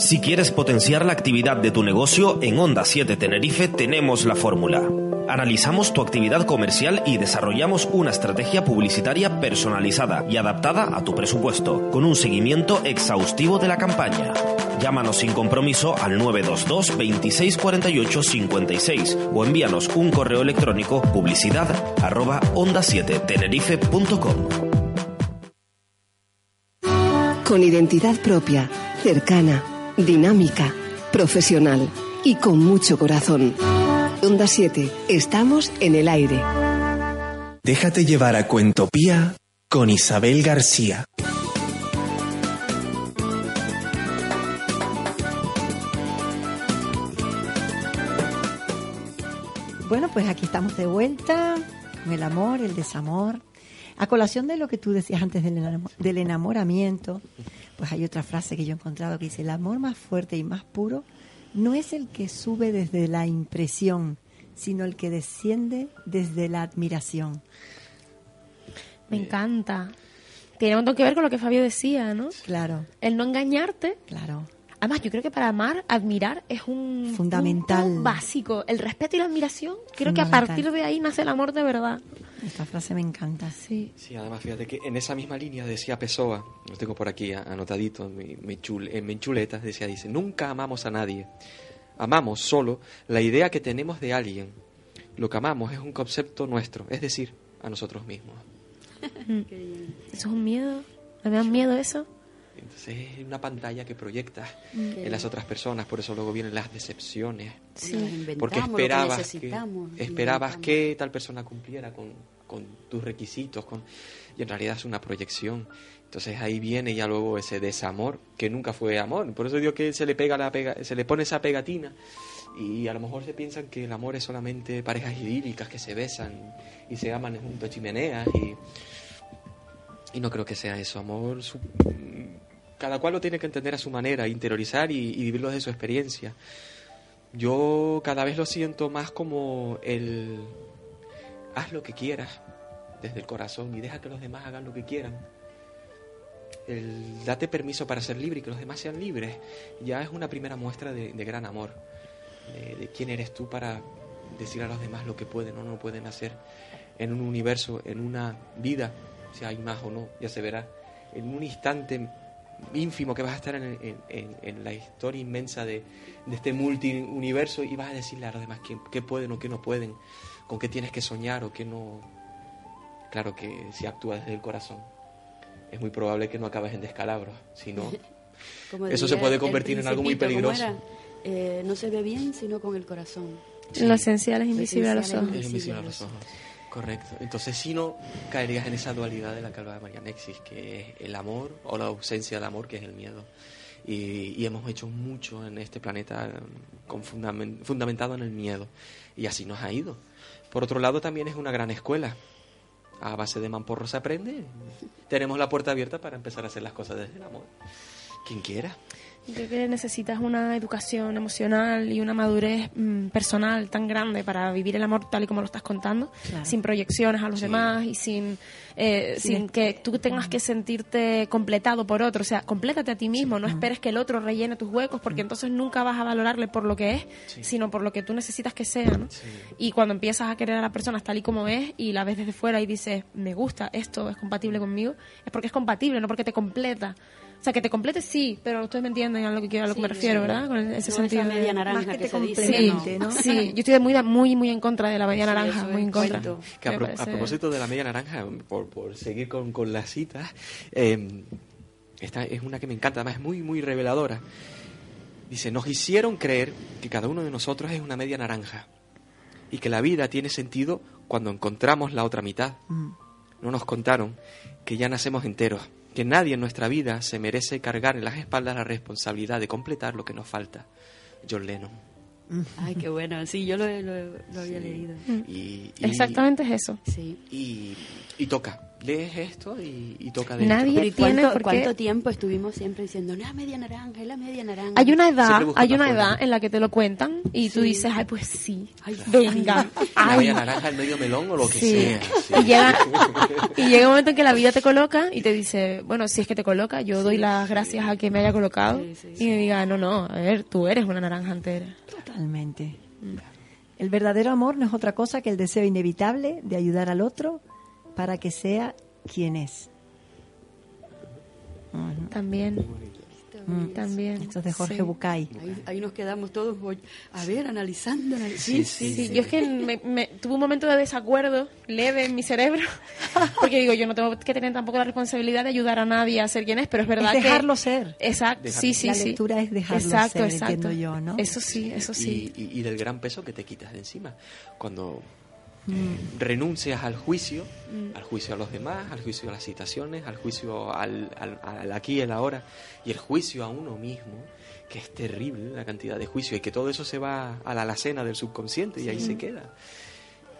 Si quieres potenciar la actividad de tu negocio, en Onda 7 Tenerife tenemos la fórmula. Analizamos tu actividad comercial y desarrollamos una estrategia publicitaria personalizada y adaptada a tu presupuesto, con un seguimiento exhaustivo de la campaña. Llámanos sin compromiso al 922 26 48 56 o envíanos un correo electrónico publicidad arroba onda 7 tenerife.com. Con identidad propia, cercana, dinámica, profesional y con mucho corazón. Onda 7, estamos en el aire. Déjate llevar a Cuentopía con Isabel García. Bueno, pues aquí estamos de vuelta con el amor, el desamor. A colación de lo que tú decías antes del, enamo- del enamoramiento, pues hay otra frase que yo he encontrado que dice, el amor más fuerte y más puro no es el que sube desde la impresión, sino el que desciende desde la admiración. Me encanta. Tiene un montón que ver con lo que Fabio decía, ¿no? Claro. El no engañarte. Claro. Además, yo creo que para amar, admirar es un Fundamental. punto básico. El respeto y la admiración, creo que a partir de ahí nace el amor de verdad. Esta frase me encanta. Sí. Sí, además fíjate que en esa misma línea decía Pessoa, lo tengo por aquí a- anotadito en mi, mi chul- en mi chuleta, decía, dice, nunca amamos a nadie, amamos solo la idea que tenemos de alguien. Lo que amamos es un concepto nuestro, es decir, a nosotros mismos. Mm. Eso es un miedo. ¿Me da miedo eso? Entonces es una pantalla que proyectas en las otras personas, por eso luego vienen las decepciones. Sí. Porque que esperabas, que, necesitamos, esperabas que tal persona cumpliera con, con tus requisitos, con, y en realidad es una proyección. Entonces ahí viene ya luego ese desamor, que nunca fue amor. Por eso digo que se le pega la pega, se le pone esa pegatina y a lo mejor se piensan que el amor es solamente parejas idílicas que se besan y se aman junto a chimeneas y, y no creo que sea eso. Amor, su- cada cual lo tiene que entender a su manera, interiorizar y, vivirlo desde su experiencia. Yo cada vez lo siento más como el haz lo que quieras desde el corazón y deja que los demás hagan lo que quieran. El date permiso para ser libre y que los demás sean libres ya es una primera muestra de, de gran amor, de, de quién eres tú para decir a los demás lo que pueden o no pueden hacer en un universo, en una vida, si hay más o no, ya se verá, en un instante ínfimo que vas a estar en, en- en- en la historia inmensa de, de este multiuniverso y vas a decirle a los demás qué, qué pueden o qué no pueden, con qué tienes que soñar o qué no. Claro que si actúas desde el corazón, es muy probable que no acabes en descalabros, sino Como eso se puede convertir en algo muy Principito, ¿cómo peligroso. era? Eh, no se ve bien sino con el corazón. Lo esencial es invisible a los ojos. Es invisible a los ojos. Correcto. Entonces, si no, caerías en esa dualidad de la que hablaba María Nexis, que es el amor o la ausencia del amor, que es el miedo. Y, hemos hecho mucho en este planeta fundamentado en el miedo. Y así nos ha ido. Por otro lado, también es una gran escuela. A base de mamporro se aprende. Tenemos la puerta abierta para empezar a hacer las cosas desde el amor. Quien quiera. Yo Creo que necesitas una educación emocional y una madurez mm, personal tan grande para vivir el amor tal y como lo estás contando, Claro. sin proyecciones a los demás y sin, eh, Sin que tú tengas que sentirte completado por otro. O sea, complétate a ti mismo, no esperes que el otro rellene tus huecos porque entonces nunca vas a valorarle por lo que es, sino por lo que tú necesitas que sea. ¿no? Y cuando empiezas a querer a la persona tal y como es y la ves desde fuera y dices, me gusta, esto es compatible conmigo, es porque es compatible, no porque te completa. O sea, que te complete sí, pero ustedes me entienden a lo que, quiero- a lo que me refiero, sí. ¿verdad? Con ese No esa sentido de- media naranja más que que, te se dice. complemente, ¿no? Sí, yo estoy de muy, muy, muy en contra de la media Sí, naranja, muy en contra. Que a, pro- propósito de la media naranja, por, por seguir con, con las citas, eh, esta es una que me encanta, además es muy, muy reveladora. Dice, nos hicieron creer que cada uno de nosotros es una media naranja y que la vida tiene sentido cuando encontramos la otra mitad. Mm. No nos contaron que ya nacemos enteros, que nadie en nuestra vida se merece cargar en las espaldas la responsabilidad de completar lo que nos falta. John Lennon. Ay, qué bueno. Sí, yo lo, lo- lo había leído. Y, y- Exactamente es eso. Sí. Y, y toca. Lees esto y, y toca Nadie dentro. Pero ¿y tiene cuánto, por qué- cuánto tiempo estuvimos siempre diciendo, la media naranja, la media naranja? Hay una edad, hay una forma. edad en la que te lo cuentan y tú Sí. dices, ay, pues sí, Ay, venga, La ay, media naranja, el medio melón o lo que Sí. sea. sí. Y llega, y llega un momento en que la vida te coloca y te dice, bueno, si es que te coloca, yo doy las gracias a que me haya colocado Sí, sí, y me diga, no, no, a ver, tú eres una naranja entera. Totalmente. El verdadero amor no es otra cosa que el deseo inevitable de ayudar al otro para que sea quien es. También, Mm. también. Esto es de Jorge sí. Bucay. Ahí, ahí nos quedamos todos, voy- a ver, analizando. analiz- Sí, Sí, sí, sí, yo es que me, me- tuve un momento de desacuerdo leve en mi cerebro, porque digo, yo no tengo que tener tampoco la responsabilidad de ayudar a nadie a ser quien es, pero es verdad Es que... dejarlo ser. Exacto, Dejarlo sí, sí, La sí. lectura es dejarlo exacto, ser, exacto. entiendo yo, ¿no? Eso sí, eso sí. Y, y- y del gran peso que te quitas de encima. Cuando Mm. renuncias al juicio, al juicio a los demás, al juicio a las citaciones, al juicio al, al- al aquí y el ahora, y el juicio a uno mismo, que es terrible la cantidad de juicio, y que todo eso se va a la alacena del subconsciente y ahí se queda.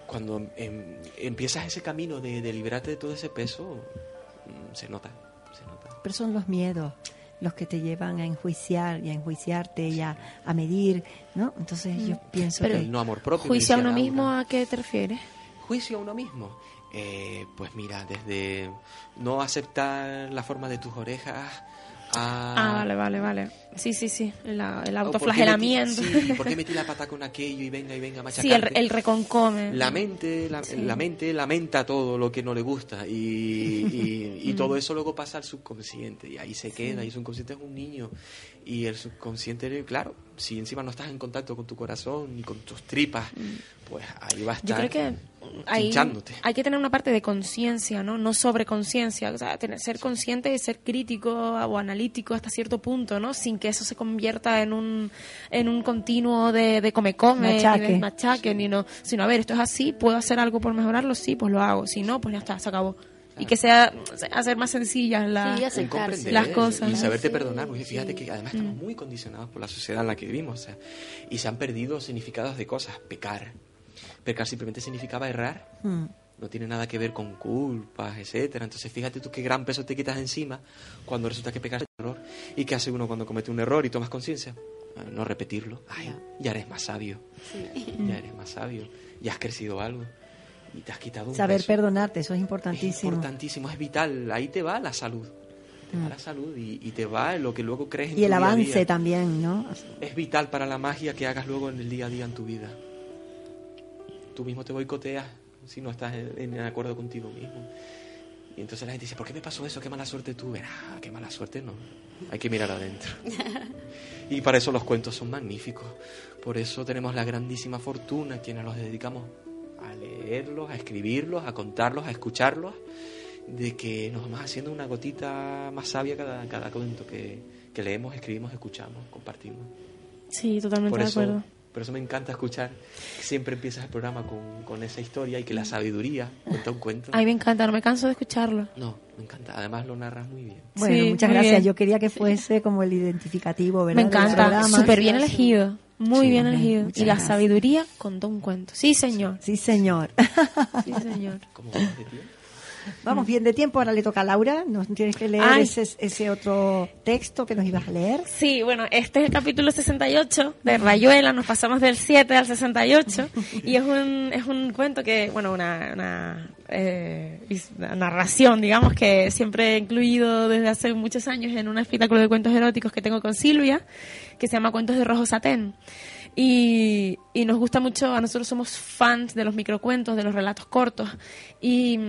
Cuando em, empiezas ese camino de, de liberarte de todo ese peso, mm, se nota, se nota. Pero son los miedos los que te llevan a enjuiciar y a enjuiciarte y a, a medir, ¿no? Entonces yo pienso Pero- que... El no amor propio. ¿Juicio a uno mismo a qué te refieres? Juicio a uno mismo. Eh, pues mira, desde no aceptar la forma de tus orejas a... Ah, vale, vale, vale. Sí, sí, sí, la- el o por autoflagelamiento. metí- Sí, ¿por qué metí la pata con aquello y venga y venga a Sí, el, machacarte? el reconcome. La mente, la, Sí. la mente lamenta todo lo que no le gusta y, y- y todo eso luego pasa al subconsciente y ahí se queda y el subconsciente es un niño y el subconsciente, claro, si encima no estás en contacto con tu corazón ni con tus tripas, pues ahí va a Yo estar creo que hay, hay que tener una parte de conciencia, ¿no? No sobreconciencia. O sea, tener, ser consciente y ser crítico o analítico hasta cierto punto, ¿no? Sin que eso se convierta en un, en un continuo de, de come-come, Machaque. ni de machaque, ni no. Sino, a ver, esto es así, ¿puedo hacer algo por mejorarlo? Sí, pues lo hago. Si no, pues ya está, se acabó. Y que sea hacer más sencillas las, Sí, las cosas. y saberte Sí, perdonar porque fíjate sí. que además estamos muy condicionados por la sociedad en la que vivimos o sea, y se han perdido significados de cosas pecar pecar simplemente significaba errar Mm. No tiene nada que ver con culpas etcétera entonces fíjate tú qué gran peso te quitas encima cuando resulta que pecas un error y qué hace uno cuando comete un error y tomas conciencia Eh, no repetirlo ay ya eres más sabio ya eres más sabio ya has crecido algo y te has quitado un Saber peso. perdonarte, eso es Es importantísimo. importantísimo, es vital. Ahí te va la salud. Te va la salud y, y te va lo que luego crees en Y el día avance día. también, ¿no? Es vital para la magia que hagas luego en el día a día en tu vida. Tú mismo te boicoteas si no estás en, en acuerdo contigo mismo. Y entonces la gente dice, ¿por qué me pasó eso? ¿Qué mala suerte tuve? Ah, qué mala suerte no. Hay que mirar adentro. Y para eso los cuentos son magníficos. Por eso tenemos la grandísima fortuna quienes los dedicamos a leerlos, a escribirlos, a contarlos, a escucharlos, de que nos vamos haciendo una gotita más sabia cada, cada cuento que, que leemos, escribimos, escuchamos, compartimos. Sí, totalmente Por de eso, acuerdo. Por eso me encanta escuchar que siempre empiezas el programa con, con esa historia y que la sabiduría cuenta un cuento. A mí me encanta, no me canso de escucharlo. No, me encanta. Además lo narras muy bien. Bueno, Sí, muchas gracias. bien. Yo quería que fuese como el identificativo, ¿verdad? Me encanta, súper bien elegido. Muy Sí, bien elegido. muchas Y la gracias. sabiduría contó un cuento. Sí, señor. Sí, señor. Sí, señor. ¿Cómo vamos de tiempo? Vamos bien de tiempo, ahora le toca a Laura. Nos tienes que leer ese, ese otro texto que nos ibas a leer. Sí, bueno, este es el capítulo 68 de Rayuela, nos pasamos del 7 al 68 y es un, es un cuento que, bueno, una, una, eh, narración, digamos, que siempre he incluido desde hace muchos años en un espectáculo de cuentos eróticos que tengo con Silvia, que se llama Cuentos de Rojo Satén. Y, y nos gusta mucho, a nosotros somos fans de los microcuentos, de los relatos cortos, y,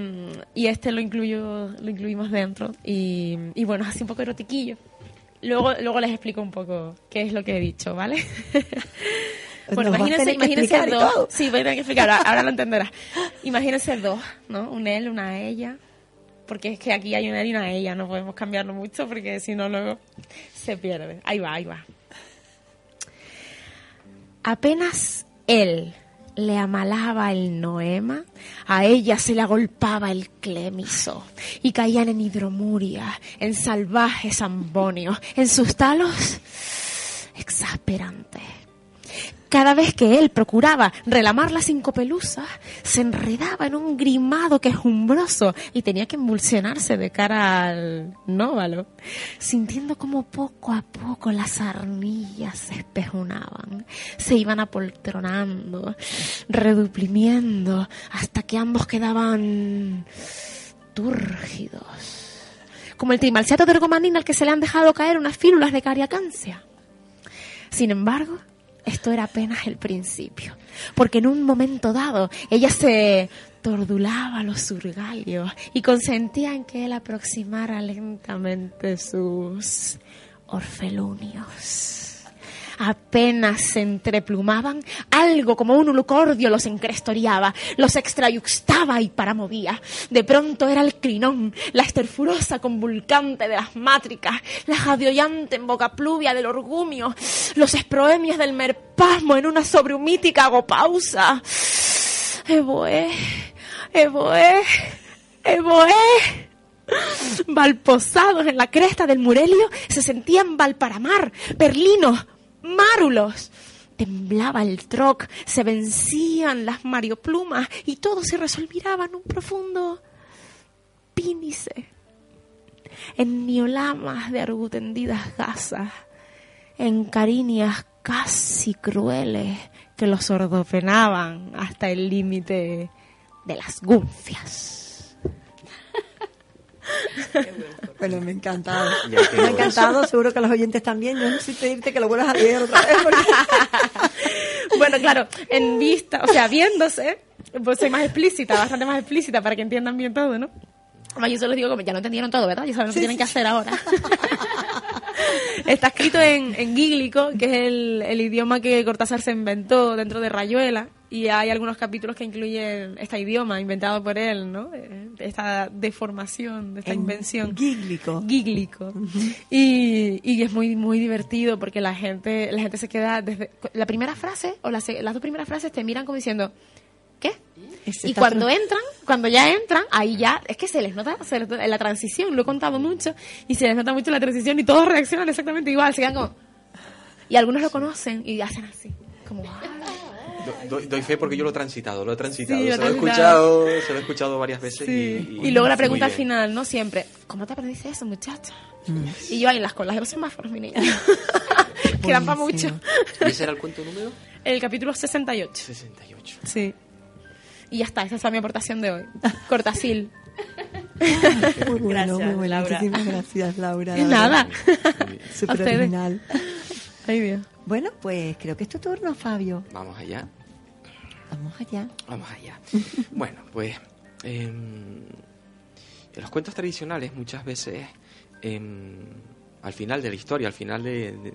y este lo incluyo, lo incluimos dentro. Y, y bueno, es así un poco erotiquillo. Luego, luego les explico un poco qué es lo que he dicho, ¿vale? bueno, Nos imagínense, dos. Sí, voy a tener que explicar, ahora, ahora lo entenderás. Imagínense dos, ¿no? Un él, una ella. Porque es que aquí hay un él y una ella, no podemos cambiarlo mucho porque si no luego se pierde. Ahí va, ahí va. Apenas él le amalaba el noema, a ella se le agolpaba el clemiso, y caían en hidromuria, en salvajes ambonios, en sus talos exasperantes. Cada vez que él procuraba relamar las cinco pelusas, se enredaba en un grimado quejumbroso y tenía que emulsionarse de cara al nóvalo, sintiendo como poco a poco las arnillas se espejonaban, se iban apoltronando, reduplimiendo, hasta que ambos quedaban túrgidos como el trimalciato de ergomanina al que se le han dejado caer unas fílulas de cariacancia. Sin embargo, esto era apenas el principio, porque en un momento dado ella se tordulaba los surgalios y consentía en que él aproximara lentamente sus orfelunios apenas se entreplumaban, algo como un ulucordio los encrestoriaba, los extrayuxtaba y paramovía. De pronto era el crinón, la esterfurosa convulcante de las mátricas, la jadiollante en boca pluvia del orgumio, los esproemias del merpasmo en una sobrehumítica agopausa. Evoé, Evoé, Evoé. Valposados en la cresta del Murelio se sentían Valparamar, Perlino, márulos. Temblaba el troc, se vencían las marioplumas y todo se resolviraba en un profundo pínice, en niolamas de argutendidas gasas, en cariñas casi crueles que los ordopenaban hasta el límite de las gunfias. Bueno, me ha encantado. Me ha encantado, seguro que los oyentes también. Yo necesito pedirte que lo vuelvas a leer otra vez. bueno, claro, en vista, o sea, viéndose, pues soy más explícita, bastante más explícita para que entiendan bien todo, ¿no? Además, yo solo les digo que ya no entendieron todo, ¿verdad? Ya saben lo que tienen que hacer ahora. Está escrito en, en gíglico, que es el, el idioma que Cortázar se inventó dentro de Rayuela, y hay algunos capítulos que incluyen este idioma inventado por él, ¿no? Eh, Esta deformación, de esta En invención. Gíglico. Gíglico. y, y es muy muy divertido porque la gente la gente se queda desde la primera frase o las, las dos primeras frases te miran como diciendo ¿qué? Y cuando tra- entran, cuando ya entran, ahí ya, es que se les nota se les nota- la transición, lo he contado mucho, y se les nota mucho la transición y todos reaccionan exactamente igual, se quedan como... Y algunos lo conocen y hacen así, como... "Ah". Do- Doy, doy fe porque yo lo he transitado, lo he transitado. Sí, lo se lo he escuchado, se lo he escuchado varias veces y, Y luego la pregunta al bien. final, ¿no? Siempre, ¿cómo te aprendiste eso, muchacha? Mm. Y yo ahí en las colas de los semáforos, mi niña. Quedan para mucho. ¿Y ese era el cuento número? El capítulo 68. 68. Sí. Y ya está, esa es mi aportación de hoy. Cortasil. Muy bueno, Gracias, muy bueno. Laura. Muchísimas gracias, Laura. La nada. Súper original. Ay, Dios. Bueno, pues creo que es tu turno, Fabio. Vamos allá. Vamos allá. Vamos allá. bueno, pues em, en los cuentos tradicionales muchas veces em, al final de la historia, al final de- de-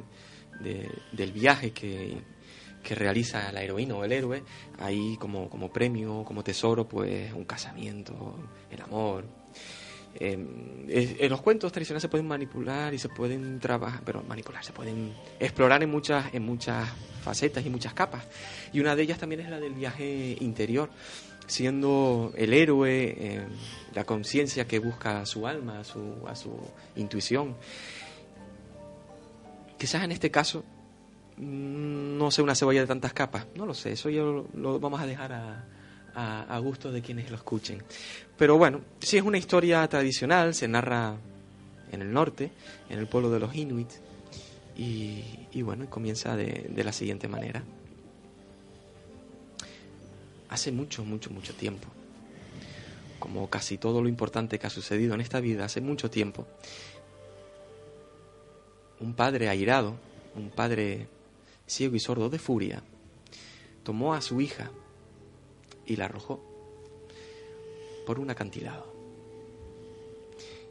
de- del viaje que, que realiza la heroína o el héroe, hay como, como premio, como tesoro, pues un casamiento, el amor. Es- en los cuentos tradicionales se pueden manipular y se pueden trabajar, pero manipular, se pueden explorar en muchas, en muchas facetas y muchas capas. Y una de ellas también es la del viaje interior, siendo el héroe eh, la conciencia que busca a su alma, a su, a su intuición. Quizás en este caso mm, no sea una cebolla de tantas capas, no lo sé, eso yo lo vamos a dejar a, a gusto de quienes lo escuchen. Pero bueno, sí es una historia tradicional, se narra en el norte, en el pueblo de los Inuit, y, y bueno, comienza de, de la siguiente manera. Hace mucho, mucho, mucho tiempo, como casi todo lo importante que ha sucedido en esta vida, hace mucho tiempo, un padre airado, un padre ciego y sordo de furia, tomó a su hija y la arrojó por un acantilado.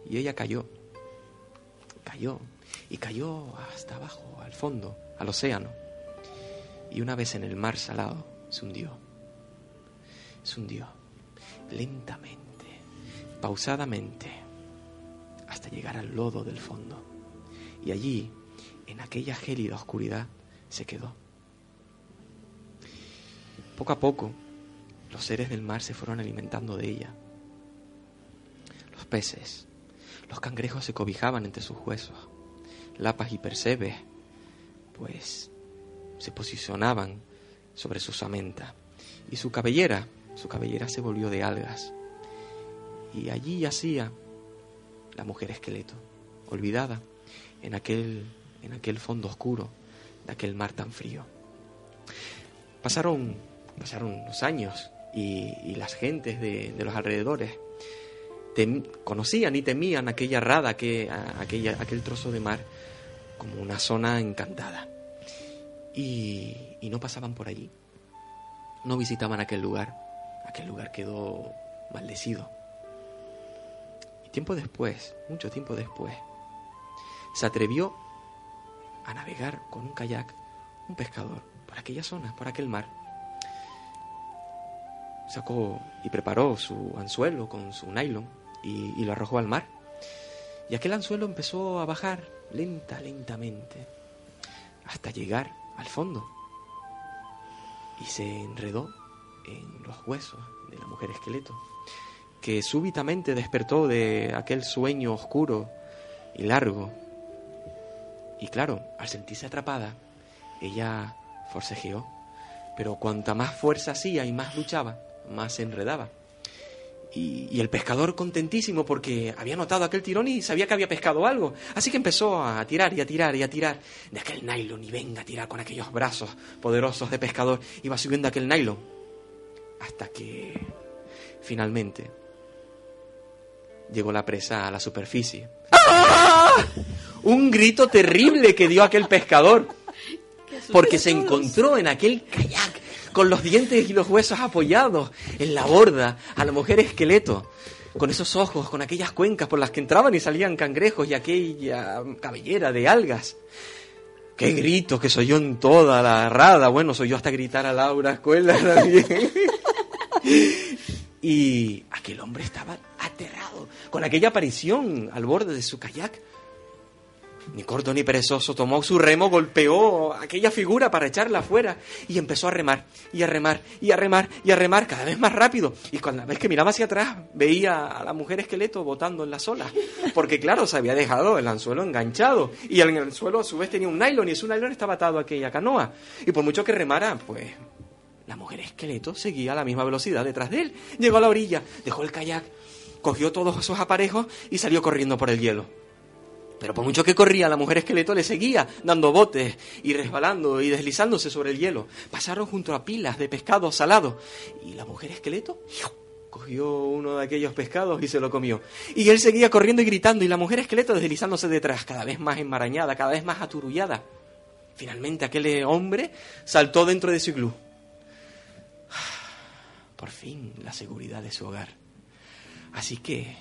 Y ella cayó, cayó, y cayó hasta abajo, al fondo, al océano. Y una vez en el mar salado, se hundió. Se hundió, lentamente, pausadamente, hasta llegar al lodo del fondo. Y allí, en aquella gélida oscuridad, se quedó. Poco a poco, los seres del mar se fueron alimentando de ella. Peces, los cangrejos se cobijaban entre sus huesos. Lapas y percebes, pues, se posicionaban sobre su samenta. Y su cabellera, su cabellera se volvió de algas. Y allí yacía la mujer esqueleto, olvidada en aquel, en aquel fondo oscuro de aquel mar tan frío. Pasaron, pasaron los años y, las gentes de, los alrededores conocían y temían aquella rada, que, aquella, aquel trozo de mar, como una zona encantada. Y, y no pasaban por allí, no visitaban aquel lugar, aquel lugar quedó maldecido. Y tiempo después, mucho tiempo después, se atrevió a navegar con un kayak un pescador por aquella zona, por aquel mar. Sacó y preparó su anzuelo con su nylon y, lo arrojó al mar. Y aquel anzuelo empezó a bajar lenta, lentamente, hasta llegar al fondo. Y se enredó en los huesos de la mujer esqueleto, que súbitamente despertó de aquel sueño oscuro y largo y claro, al sentirse atrapada, ella forcejeó. Pero cuanta más fuerza hacía y más luchaba, más se enredaba. Y, el pescador contentísimo porque había notado aquel tirón y sabía que había pescado algo. Así que empezó a tirar y a tirar y a tirar de aquel nylon y venga a tirar con aquellos brazos poderosos de pescador. Iba subiendo aquel nylon hasta que finalmente llegó la presa a la superficie. ¡Ah! un grito terrible que dio aquel pescador, porque se encontró en aquel kayak con los dientes y los huesos apoyados en la borda a la mujer esqueleto, con esos ojos, con aquellas cuencas por las que entraban y salían cangrejos y aquella cabellera de algas. ¡Qué grito que soy yo en toda la rada! Bueno, soy yo hasta gritar a Laura Escuela también. y aquel hombre estaba aterrado con aquella aparición al borde de su kayak ni corto ni perezoso, tomó su remo, golpeó aquella figura para echarla afuera y empezó a remar, y a remar, y a remar, y a remar cada vez más rápido. Y cuando vez que miraba hacia atrás, veía a la mujer esqueleto botando en las olas, porque claro, se había dejado el anzuelo enganchado, y el anzuelo a su vez tenía un nylon, y su nylon estaba atado a aquella canoa. Y por mucho que remara, pues la mujer esqueleto seguía a la misma velocidad detrás de él. Llegó a la orilla, dejó el kayak, cogió todos esos aparejos y salió corriendo por el hielo. Pero por mucho que corría, la mujer esqueleto le seguía, dando botes y resbalando y deslizándose sobre el hielo. Pasaron junto a pilas de pescado salado. Y la mujer esqueleto cogió uno de aquellos pescados y se lo comió. Y él seguía corriendo y gritando, y la mujer esqueleto deslizándose detrás, cada vez más enmarañada, cada vez más aturullada. Finalmente aquel hombre saltó dentro de su iglú. Por fin la seguridad de su hogar. Así que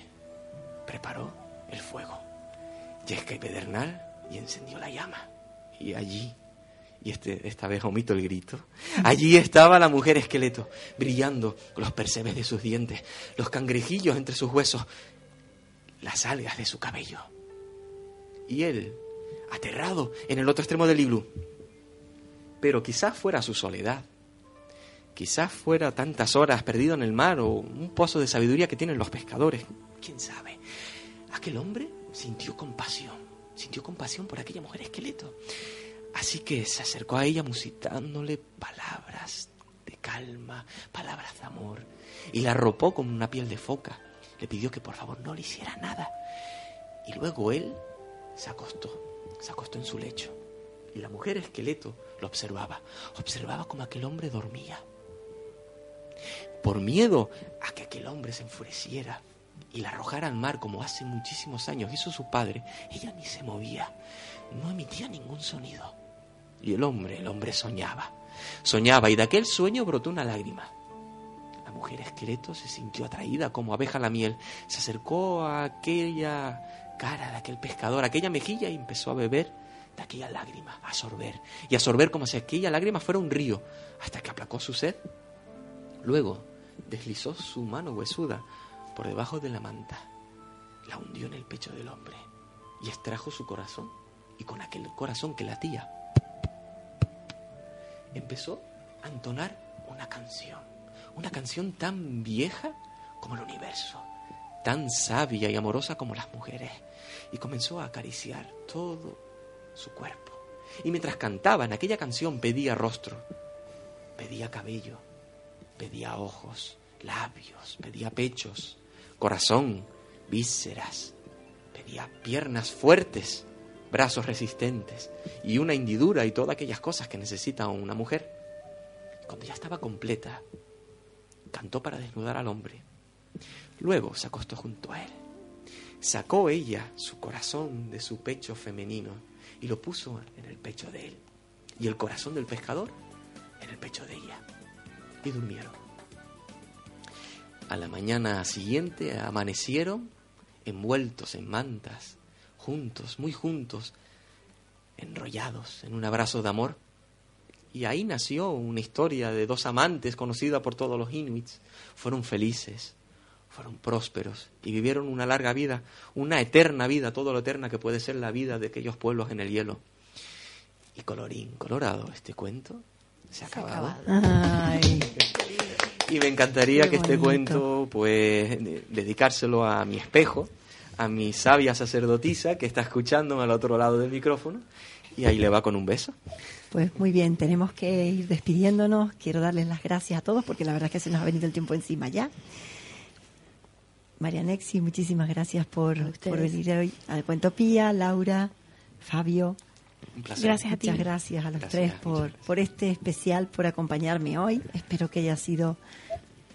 preparó el fuego. Yesca y Pedernal y encendió la llama. Y allí, y este, esta vez omito el grito, allí estaba la mujer esqueleto, brillando con los percebes de sus dientes, los cangrejillos entre sus huesos, las algas de su cabello. Y él, aterrado en el otro extremo del iglú. Pero quizás fuera su soledad, quizás fuera tantas horas perdido en el mar o un pozo de sabiduría que tienen los pescadores, quién sabe. Aquel hombre sintió compasión, sintió compasión por aquella mujer esqueleto. Así que se acercó a ella musicándole palabras de calma, palabras de amor, y la arropó con una piel de foca. Le pidió que por favor no le hiciera nada. Y luego él se acostó, se acostó en su lecho. Y la mujer esqueleto lo observaba, observaba como aquel hombre dormía. Por miedo a que aquel hombre se enfureciera, y la arrojara al mar como hace muchísimos años hizo su padre, ella ni se movía, no emitía ningún sonido. Y el hombre, el hombre soñaba, soñaba y de aquel sueño brotó una lágrima. La mujer esqueleto se sintió atraída como abeja a la miel, se acercó a aquella cara de aquel pescador, a aquella mejilla y empezó a beber de aquella lágrima, a sorber, y a sorber como si aquella lágrima fuera un río, hasta que aplacó su sed. Luego deslizó su mano huesuda por debajo de la manta, la hundió en el pecho del hombre y extrajo su corazón. Y con aquel corazón que latía, empezó a entonar una canción, una canción tan vieja como el universo, tan sabia y amorosa como las mujeres. Y comenzó a acariciar todo su cuerpo. Y mientras cantaba en aquella canción pedía rostro. Pedía cabello, pedía ojos, labios, pedía pechos, corazón, vísceras, pedía piernas fuertes, brazos resistentes y una hendidura y todas aquellas cosas que necesita una mujer. Cuando ya estaba completa, cantó para desnudar al hombre. Luego se acostó junto a él. Sacó ella su corazón de su pecho femenino y lo puso en el pecho de él. Y el corazón del pescador en el pecho de ella. Y durmieron. A la mañana siguiente amanecieron envueltos en mantas, juntos, muy juntos, enrollados en un abrazo de amor. Y ahí nació una historia de dos amantes conocida por todos los inuits. Fueron felices, fueron prósperos y vivieron una larga vida, una eterna vida, todo lo eterna que puede ser la vida de aquellos pueblos en el hielo. Y colorín colorado, este cuento se ha acabado. Ay, Y me encantaría Qué que este cuento, pues, de- dedicárselo a mi espejo, a mi sabia sacerdotisa que está escuchándome al otro lado del micrófono, y ahí le va con un beso. pues muy bien, tenemos que ir despidiéndonos. Quiero darles las gracias a todos porque la verdad es que se nos ha venido el tiempo encima ya. María Nexi, muchísimas gracias por, por venir hoy al Cuento Pía, Laura, Fabio. Un placer. Gracias a ti. Muchas gracias a los Gracias, tres por, por este especial, por acompañarme hoy. Espero que haya sido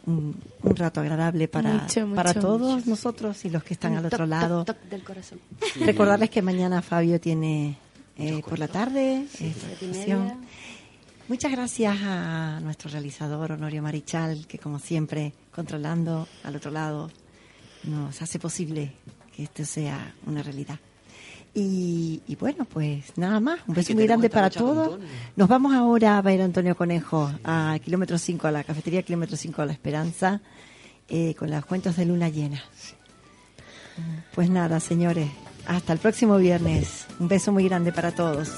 un, un rato agradable para, Mucho, mucho, para todos mucho. nosotros y los que están Un al otro toc, lado. toc del corazón. Recordarles que mañana Fabio tiene eh, por la tarde media. Muchas gracias a nuestro realizador Honorio Marichal, que como siempre, controlando al otro lado, nos hace posible que esto sea una realidad. Y, y bueno, pues nada más. Un beso muy grande para a todos. Nos vamos ahora a ver a Antonio Conejo a kilómetro 5, a la cafetería kilómetro 5 de la Esperanza, eh, con los cuentos de luna llena. Pues nada, señores, hasta el próximo viernes. Un beso muy grande para todos.